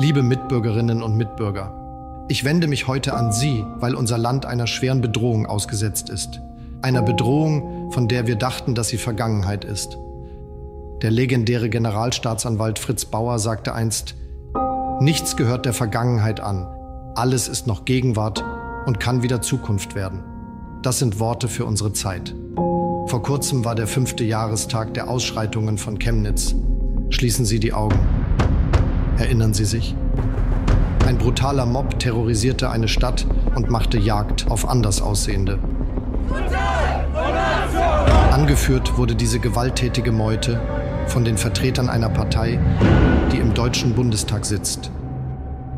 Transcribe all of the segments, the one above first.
Liebe Mitbürgerinnen und Mitbürger, ich wende mich heute an Sie, weil unser Land einer schweren Bedrohung ausgesetzt ist. Einer Bedrohung, von der wir dachten, dass sie Vergangenheit ist. Der legendäre Generalstaatsanwalt Fritz Bauer sagte einst, Nichts gehört der Vergangenheit an, alles ist noch Gegenwart und kann wieder Zukunft werden. Das sind Worte für unsere Zeit. Vor kurzem war der fünfte Jahrestag der Ausschreitungen von Chemnitz. Schließen Sie die Augen. Erinnern Sie sich? Ein brutaler Mob terrorisierte eine Stadt und machte Jagd auf Andersaussehende. Angeführt wurde diese gewalttätige Meute von den Vertretern einer Partei, die im Deutschen Bundestag sitzt.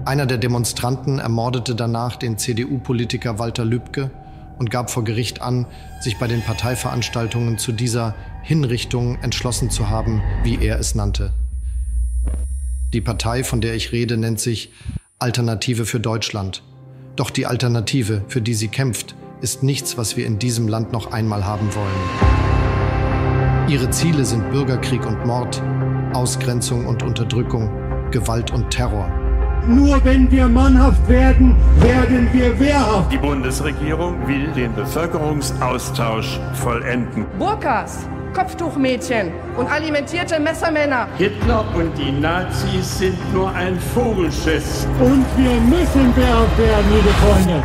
Einer der Demonstranten ermordete danach den CDU-Politiker Walter Lübcke und gab vor Gericht an, sich bei den Parteiveranstaltungen zu dieser Hinrichtung entschlossen zu haben, wie er es nannte. Die Partei, von der ich rede, nennt sich Alternative für Deutschland. Doch die Alternative, für die sie kämpft, ist nichts, was wir in diesem Land noch einmal haben wollen. Ihre Ziele sind Bürgerkrieg und Mord, Ausgrenzung und Unterdrückung, Gewalt und Terror. Nur wenn wir mannhaft werden, werden wir wehrhaft. Die Bundesregierung will den Bevölkerungsaustausch vollenden. Burkas, Kopftuchmädchen und alimentierte Messermänner. Hitler und die Nazis sind nur ein Vogelschiss. Und wir müssen wehrhaft werden, liebe Freunde.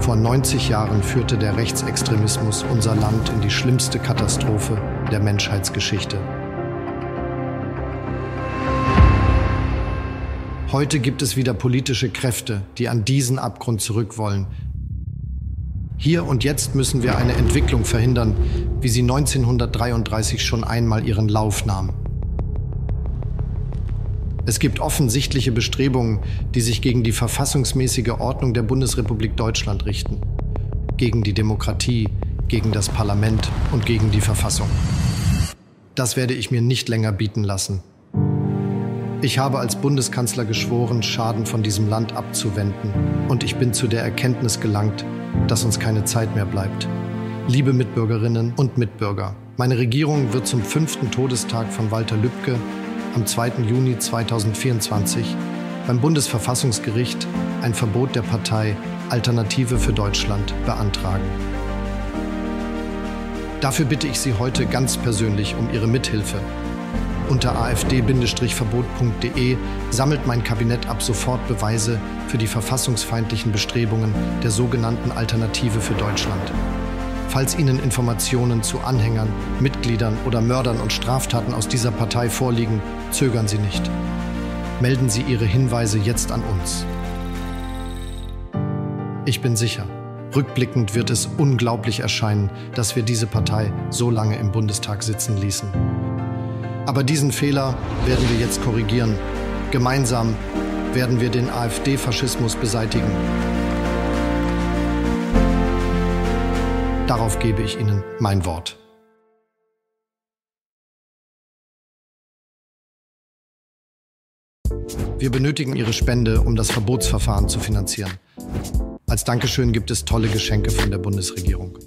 Vor 90 Jahren führte der Rechtsextremismus unser Land in die schlimmste Katastrophe der Menschheitsgeschichte. Heute gibt es wieder politische Kräfte, die an diesen Abgrund zurück wollen. Hier und jetzt müssen wir eine Entwicklung verhindern, wie sie 1933 schon einmal ihren Lauf nahm. Es gibt offensichtliche Bestrebungen, die sich gegen die verfassungsmäßige Ordnung der Bundesrepublik Deutschland richten, gegen die Demokratie, gegen das Parlament und gegen die Verfassung. Das werde ich mir nicht länger bieten lassen. Ich habe als Bundeskanzler geschworen, Schaden von diesem Land abzuwenden. Und ich bin zu der Erkenntnis gelangt, dass uns keine Zeit mehr bleibt. Liebe Mitbürgerinnen und Mitbürger, meine Regierung wird zum fünften Todestag von Walter Lübcke am 2. Juni 2024 beim Bundesverfassungsgericht ein Verbot der Partei Alternative für Deutschland beantragen. Dafür bitte ich Sie heute ganz persönlich um Ihre Mithilfe unter afd-verbot.de sammelt mein Kabinett ab sofort Beweise für die verfassungsfeindlichen Bestrebungen der sogenannten Alternative für Deutschland. Falls Ihnen Informationen zu Anhängern, Mitgliedern oder Mördern und Straftaten aus dieser Partei vorliegen, zögern Sie nicht. Melden Sie Ihre Hinweise jetzt an uns. Ich bin sicher, rückblickend wird es unglaublich erscheinen, dass wir diese Partei so lange im Bundestag sitzen ließen. Aber diesen Fehler werden wir jetzt korrigieren. Gemeinsam werden wir den AfD-Faschismus beseitigen. Darauf gebe ich Ihnen mein Wort. Wir benötigen Ihre Spende, um das Verbotsverfahren zu finanzieren. Als Dankeschön gibt es tolle Geschenke von der Bundesregierung.